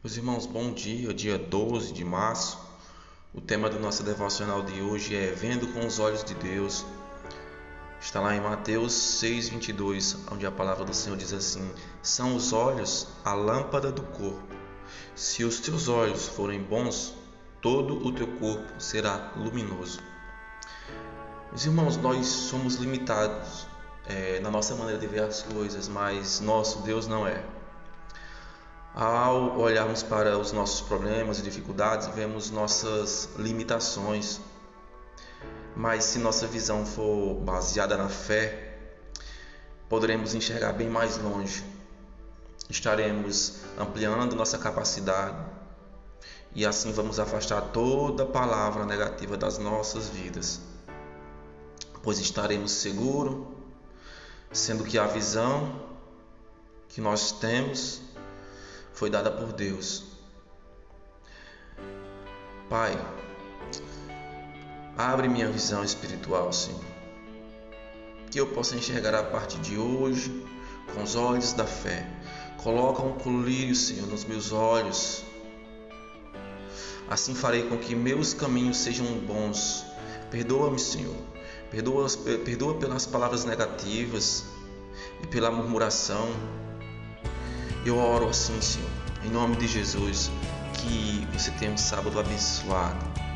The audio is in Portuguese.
Meus irmãos, bom dia, dia 12 de março. O tema do nosso devocional de hoje é Vendo com os Olhos de Deus. Está lá em Mateus 6,22, onde a palavra do Senhor diz assim: São os olhos a lâmpada do corpo. Se os teus olhos forem bons, todo o teu corpo será luminoso. Meus irmãos, nós somos limitados é, na nossa maneira de ver as coisas, mas nosso Deus não é. Ao olharmos para os nossos problemas e dificuldades, vemos nossas limitações. Mas se nossa visão for baseada na fé, poderemos enxergar bem mais longe. Estaremos ampliando nossa capacidade e assim vamos afastar toda palavra negativa das nossas vidas, pois estaremos seguros, sendo que a visão que nós temos foi dada por Deus. Pai, abre minha visão espiritual, Senhor, que eu possa enxergar a partir de hoje com os olhos da fé. Coloca um colírio, Senhor, nos meus olhos. Assim farei com que meus caminhos sejam bons. Perdoa-me, Senhor. Perdoa, perdoa pelas palavras negativas e pela murmuração eu oro assim, Senhor, em nome de Jesus, que você tenha um sábado abençoado